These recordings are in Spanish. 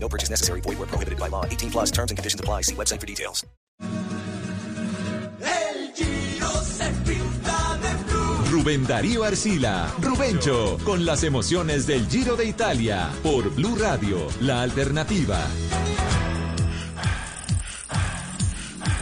No purchase necessary. Void where prohibited by law. 18 plus terms and conditions apply. See website for details. El Giro se pinta de blue. Rubén Darío Arcila, Rubencho, con las emociones del Giro de Italia, por Blue Radio, la alternativa.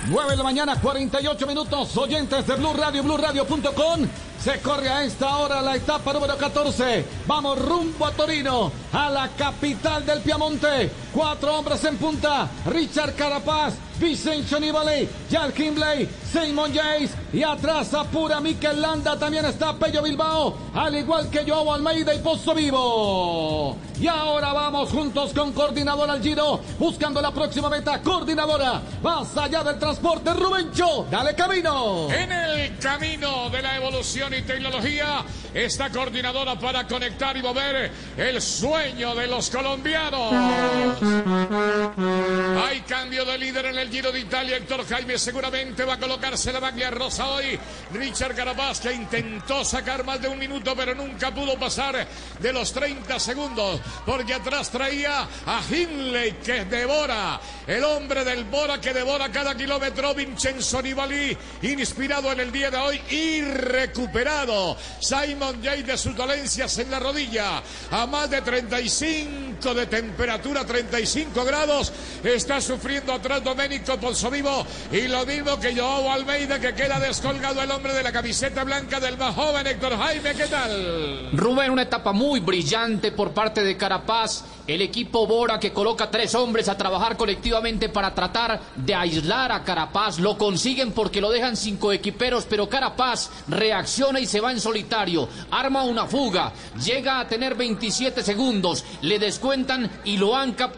9 de la mañana, 48 minutos, oyentes de Blue Radio, BlueRadio.com. Se corre a esta hora la etapa número 14. Vamos rumbo a Torino, a la capital del Piamonte. Cuatro hombres en punta. Richard Carapaz, Vincenzo Nibali, Jan Hindley, Simon Yates y atrás apura Mikel Landa. También está Pello Bilbao, al igual que Joao Almeida y Pozo Vivo. Y ahora vamos juntos con Coordinadora al Giro, buscando la próxima meta. Coordinadora, más allá del transporte, Rubencho, dale camino. En el camino de la evolución y tecnología, esta coordinadora para conectar y mover el sueño de los colombianos. Hay cambio de líder en el Giro de Italia. Héctor Jaime seguramente va a colocarse la maglia rosa hoy. Richard Carapaz que intentó sacar más de un minuto, pero nunca pudo pasar de los 30 segundos, porque atrás traía a Hindley que devora, el hombre del Bora que devora cada kilómetro. Vincenzo Nibali, inspirado en el día de hoy y recuperado. Simon Jay de sus dolencias en la rodilla, a más de 35 de temperatura, 35 grados. Está sufriendo atrás Domenico Pozzovivo y lo mismo que Joao Almeida que queda descolgado el hombre de la camiseta blanca del más joven Héctor Jaime. ¿Qué tal? Rubén, una etapa muy brillante por parte de Carapaz. El equipo Bora que coloca tres hombres a trabajar colectivamente para tratar de aislar a Carapaz. Lo consiguen porque lo dejan sin coequiperos, pero Carapaz reacciona y se va en solitario. Arma una fuga. Llega a tener 27 segundos. Le descuentan y lo han capturado.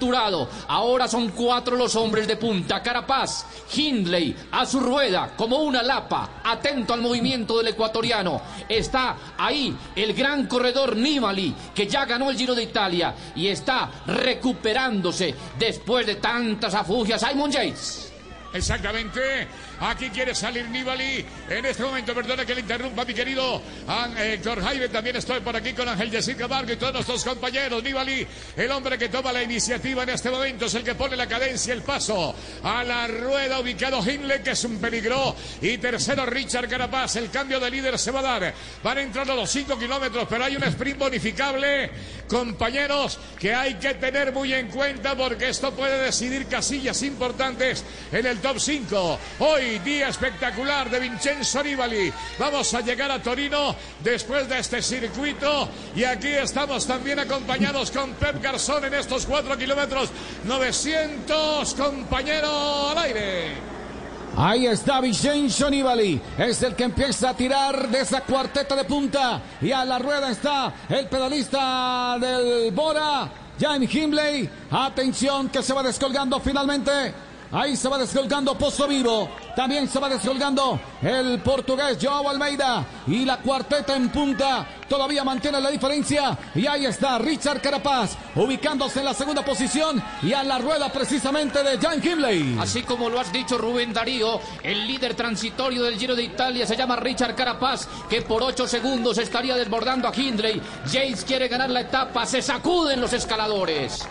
Ahora son cuatro los hombres de punta. Carapaz, Hindley, a su rueda como una lapa. Atento al movimiento del ecuatoriano. Está ahí el gran corredor Nibali, que ya ganó el Giro de Italia y está recuperándose después de tantas afugias. Simon Yates. Exactamente. Aquí quiere salir Nibali. En este momento, perdona que le interrumpa, mi querido An- Héctor Jaime. También estoy por aquí con Ángel Jessica Vargas y todos nuestros compañeros. Nibali, el hombre que toma la iniciativa en este momento, es el que pone la cadencia, el paso a la rueda. Ubicado Hindley, que es un peligro. Y tercero, Richard Carapaz. El cambio de líder se va a dar. Van a entrar a los 5 kilómetros, pero hay un sprint bonificable. Compañeros, que hay que tener muy en cuenta porque esto puede decidir casillas importantes en el top 5. Hoy, día espectacular de Vincenzo Nibali. Vamos a llegar a Torino después de este circuito. Y aquí estamos también acompañados con Pep Garzón en estos 4 kilómetros. 900 compañero al aire. Ahí está Vincenzo Nibali, es el que empieza a tirar de esa cuarteta de punta y a la rueda está el pedalista del Bora, Jan Himley. Atención que se va descolgando finalmente. Ahí se va descolgando Pozo Vivo. También se va descolgando el portugués Joao Almeida. Y la cuarteta en punta todavía mantiene la diferencia. Y ahí está Richard Carapaz ubicándose en la segunda posición y a la rueda precisamente de Jan Himley. Así como lo has dicho Rubén Darío, el líder transitorio del Giro de Italia se llama Richard Carapaz, que por 8 segundos estaría desbordando a Hindley. Yates quiere ganar la etapa, se sacuden los escaladores.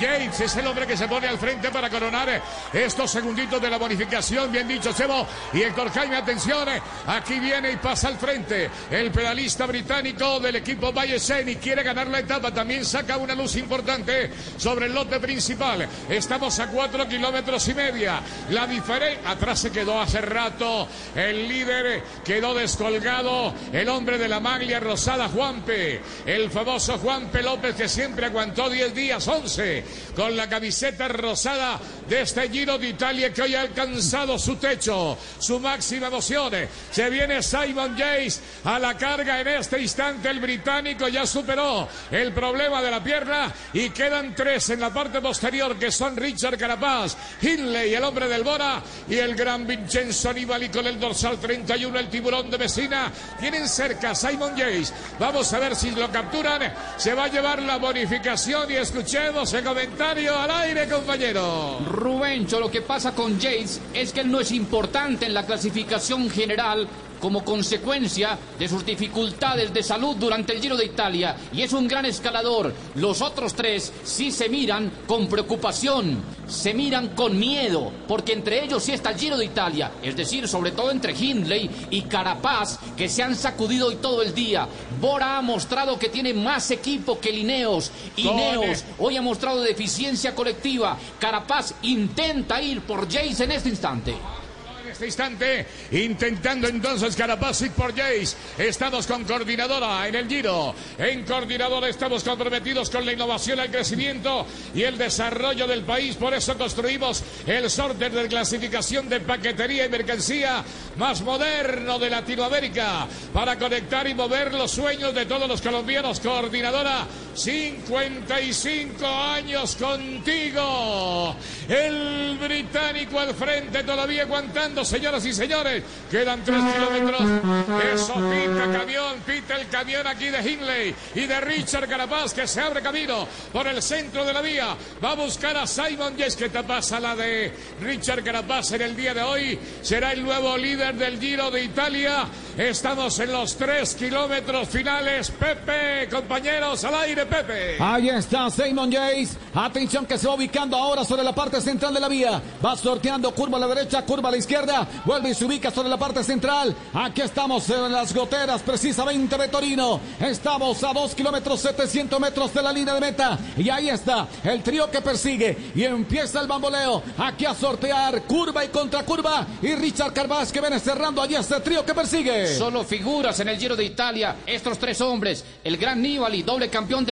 Yates es el hombre que se pone al frente para coronar estos segunditos de la bonificación. Bien dicho, Sebo. Y Héctor Jaime, atención. Aquí viene y pasa al frente. El pedalista británico del equipo Bayesen y quiere ganar la etapa. También saca una luz importante sobre el lote principal. Estamos a cuatro kilómetros y media. La diferencia. Atrás se quedó hace rato. El líder quedó descolgado. El hombre de la maglia rosada, Juanpe. El famoso Juanpe López que siempre aguantó 10 días, 11 hombre con la camiseta rosada de este Giro de Italia que hoy ha alcanzado su techo, su máxima emoción. Se viene Simon Yates a la carga en este instante. El británico ya superó el problema de la pierna y quedan tres en la parte posterior que son Richard Carapaz, Hindley, el hombre del Bora y el gran Vincenzo Nibali con el dorsal 31, el tiburón de Messina. Tienen cerca Simon Yates. Vamos a ver si lo capturan. Se va a llevar la bonificación y escuchemos el comentario al aire, compañero. Rubencho, lo que pasa con Yates es que él no es importante en la clasificación general como consecuencia de sus dificultades de salud durante el Giro de Italia y es un gran escalador. Los otros tres sí se miran con preocupación, se miran con miedo, porque entre ellos sí está el Giro de Italia, es decir, sobre todo entre Hindley y Carapaz, que se han sacudido hoy todo el día. Bora ha mostrado que tiene más equipo que Lineos. Ineos hoy ha mostrado deficiencia colectiva. Carapaz intenta ir por Jace en este instante este instante, intentando entonces Carapaz por Jace. Estamos con coordinadora en el Giro. En coordinadora estamos comprometidos con la innovación, el crecimiento y el desarrollo del país. Por eso construimos el sorteo de clasificación de paquetería y mercancía más moderno de Latinoamérica para conectar y mover los sueños de todos los colombianos. Coordinadora, 55 años contigo. El británico al frente todavía aguantando señoras y señores. Quedan tres kilómetros. Eso pita camión, pita el camión aquí de Hindley y de Richard Carapaz que se abre camino por el centro de la vía. Va a buscar a Simon Yes que pasa la de Richard Carapaz en el día de hoy. Será el nuevo líder del Giro de Italia. Estamos en los tres kilómetros finales. Pepe, compañeros, al aire, Pepe. Ahí está Simon Yates. Atención que se va ubicando ahora sobre la parte central de la vía. Va sorteando curva a la derecha, curva a la izquierda. Vuelve y se ubica sobre la parte central. Aquí estamos en las goteras, precisamente de Torino. Estamos a 2 kilómetros 700 metros de la línea de meta. Y ahí está el trío que persigue. Y empieza el bamboleo. Aquí a sortear curva y contracurva. Y Richard Carvaz que viene cerrando allí este trío que persigue. Solo figuras en el Giro de Italia. Estos tres hombres. El gran Nibali, doble campeón de...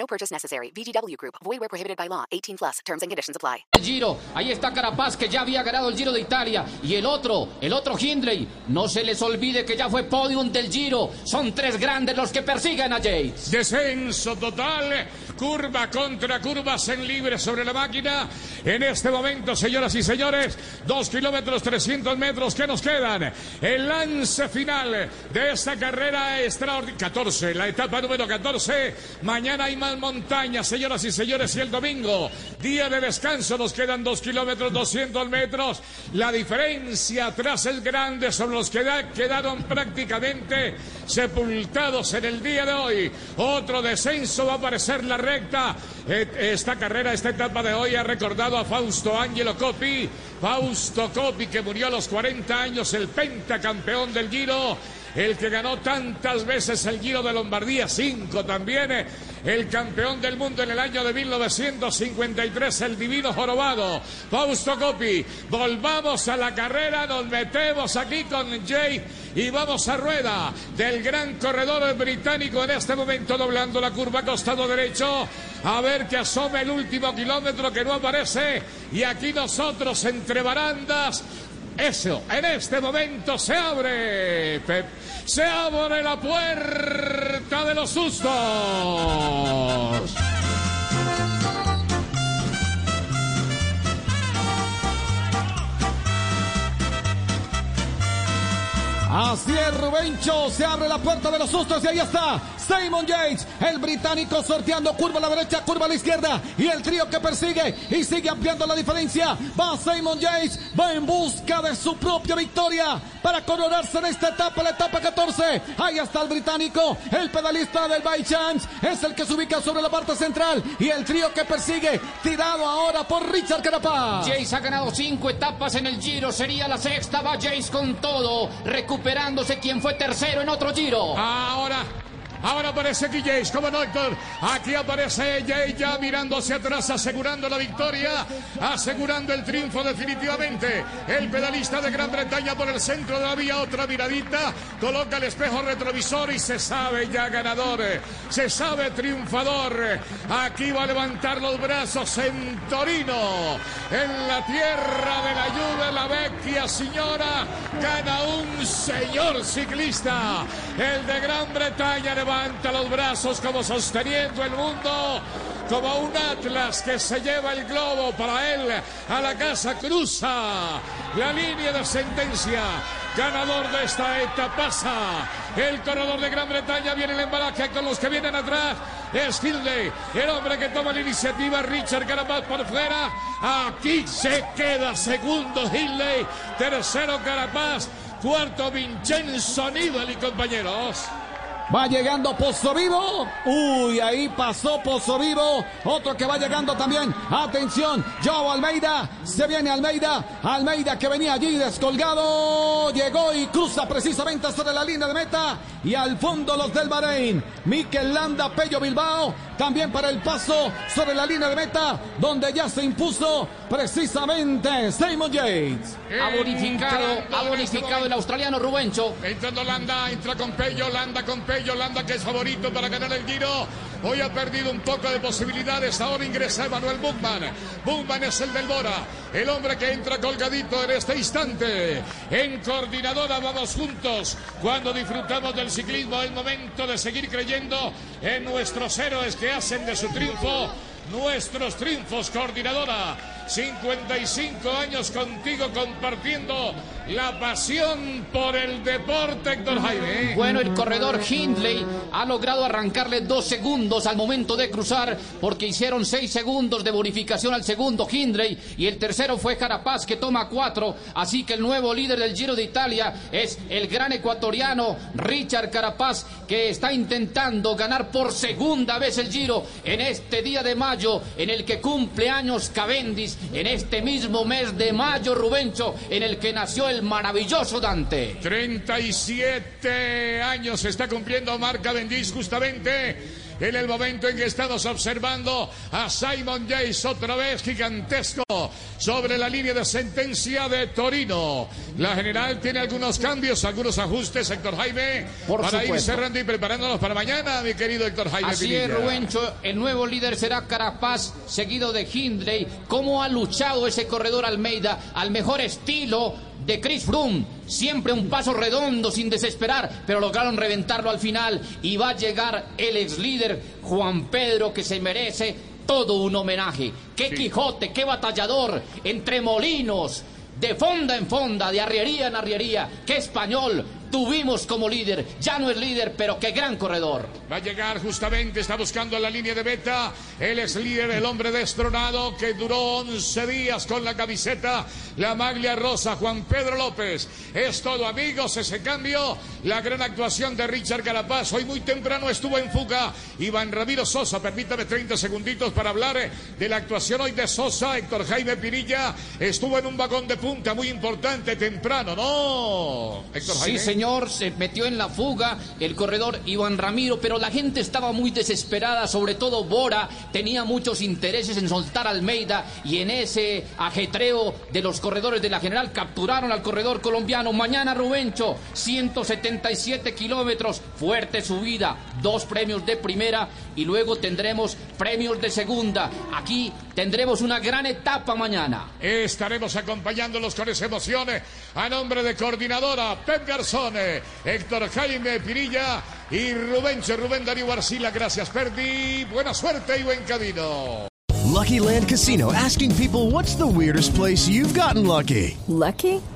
No purchase necessary. VGW Group. Void where prohibited by law. 18 plus. Terms and conditions apply. El Giro, ahí está Carapaz que ya había ganado el Giro de Italia y el otro, el otro Hindley, no se les olvide que ya fue podium del Giro. Son tres grandes los que persiguen a Yates. Descenso total, curva contra curvas en libre sobre la máquina. En este momento, señoras y señores, dos kilómetros 300 metros que nos quedan. El lance final de esta carrera extraordinaria. 14, la etapa número 14. Mañana hay más montaña, señoras y señores, y el domingo, día de descanso, nos quedan dos kilómetros 200 metros. La diferencia atrás es grande, son los que da- quedaron prácticamente sepultados en el día de hoy. Otro descenso va a aparecer la recta. Eh, Esta carrera, esta etapa de hoy ha recordado a Fausto Angelo Coppi. Fausto Coppi que murió a los 40 años, el pentacampeón del Giro. El que ganó tantas veces el Giro de Lombardía, cinco también. El campeón del mundo en el año de 1953, el divino jorobado. Fausto Coppi. Volvamos a la carrera, nos metemos aquí con Jay y vamos a rueda del gran corredor británico en este momento doblando la curva costado derecho. A ver que asome el último kilómetro que no aparece. Y aquí nosotros entre barandas. Eso, en este momento se abre, Pep, se abre la puerta de los sustos. Así es, Rubencho. Se abre la puerta de los sustos y ahí está. Simon Yates, el británico sorteando curva a la derecha, curva a la izquierda y el trío que persigue y sigue ampliando la diferencia. Va Simon Yates, va en busca de su propia victoria para coronarse en esta etapa, la etapa 14. Ahí está el británico, el pedalista del By Chance, es el que se ubica sobre la parte central y el trío que persigue, tirado ahora por Richard Carapaz. Jace ha ganado cinco etapas en el Giro, sería la sexta, va Jace con todo, recuperándose quien fue tercero en otro Giro. Ahora Ahora aparece Jace, como no, Héctor. Aquí aparece Jace ya mirando hacia atrás, asegurando la victoria, asegurando el triunfo definitivamente. El pedalista de Gran Bretaña por el centro de la vía, otra miradita, coloca el espejo retrovisor y se sabe ya ganador, se sabe triunfador. Aquí va a levantar los brazos en Torino, en la tierra de la lluvia, la vecchia señora, gana un señor ciclista, el de Gran Bretaña levanta los brazos como sosteniendo el mundo, como un atlas que se lleva el globo para él a la casa, cruza la línea de sentencia. Ganador de esta etapa. El corredor de Gran Bretaña viene el embalaje con los que vienen atrás. Es Hindley, el hombre que toma la iniciativa. Richard Carapaz por fuera. Aquí se queda segundo Hindley. Tercero Carapaz. Cuarto Vincenzo Nibali, compañeros. Va llegando Pozo Vivo. Uy, ahí pasó Pozo Vivo. Otro que va llegando también. Atención, Joe Almeida. Se viene Almeida. Almeida que venía allí descolgado. Llegó y cruza precisamente sobre la línea de meta. Y al fondo los del Bahrein. Mikel Landa, Pello Bilbao. También para el paso sobre la línea de meta. Donde ya se impuso precisamente Simon Yates. Ha bonificado, ha bonificado el australiano Rubencho. Entrando Landa, entra con Pello, Landa con Pello, Landa que es favorito para ganar el Giro. Hoy ha perdido un poco de posibilidades. Ahora ingresa Emanuel Buchmann. Buchmann es el del Bora. El hombre que entra colgadito en este instante. En coordinadora vamos juntos. Cuando disfrutamos del ciclismo, el momento de seguir creyendo en nuestros héroes que hacen de su triunfo nuestros triunfos, coordinadora. 55 años contigo compartiendo la pasión por el deporte, Héctor Jaime. Bueno, el corredor Hindley ha logrado arrancarle dos segundos al momento de cruzar porque hicieron seis segundos de bonificación al segundo Hindley y el tercero fue Carapaz que toma cuatro. Así que el nuevo líder del Giro de Italia es el gran ecuatoriano Richard Carapaz que está intentando ganar por segunda vez el Giro en este día de mayo en el que cumple años Cavendish en este mismo mes de mayo, Rubencho, en el que nació el maravilloso Dante. 37 años está cumpliendo Marca Bendis justamente en el momento en que estamos observando a Simon Yates otra vez gigantesco sobre la línea de sentencia de Torino. La general tiene algunos cambios, algunos ajustes, Héctor Jaime, Por para ir supuesto. cerrando y preparándonos para mañana, mi querido Héctor Jaime. Así es. Rubencho. El nuevo líder será Carapaz, seguido de Hindley. ¿Cómo ha luchado ese corredor Almeida al mejor estilo de Chris Froome? Siempre un paso redondo, sin desesperar, pero lograron reventarlo al final. Y va a llegar el ex líder Juan Pedro, que se merece todo un homenaje. ¡Qué Quijote, qué batallador! Entre molinos. De fonda en fonda, de arriería en arriería, qué español tuvimos como líder. Ya no es líder, pero qué gran corredor. Va a llegar justamente, está buscando la línea de beta. Él es líder, el hombre destronado que duró 11 días con la camiseta, la maglia rosa, Juan Pedro López. Es todo, amigos, ese cambio. La gran actuación de Richard Carapaz. Hoy muy temprano estuvo en fuga. Iván Ramiro Sosa, permítame 30 segunditos para hablar eh, de la actuación hoy de Sosa. Héctor Jaime Pirilla estuvo en un vagón de punta muy importante temprano, ¿no? Héctor Sí, Jaime. Señor, se metió en la fuga el corredor Iván Ramiro, pero la gente estaba muy desesperada, sobre todo Bora tenía muchos intereses en soltar a Almeida y en ese ajetreo de los corredores de la general capturaron al corredor colombiano. Mañana Rubencho, 177 kilómetros, fuerte subida, dos premios de primera y luego tendremos premios de segunda. Aquí tendremos una gran etapa mañana. Estaremos acompañándolos con esa emoción eh, a nombre de coordinadora Pep Garzón, eh, Héctor Jaime Pirilla y Rubencho Rubén Darío Arcila. Gracias, Perdi. Buena suerte y buen camino. Lucky Land Casino asking people what's the weirdest place you've gotten lucky? Lucky?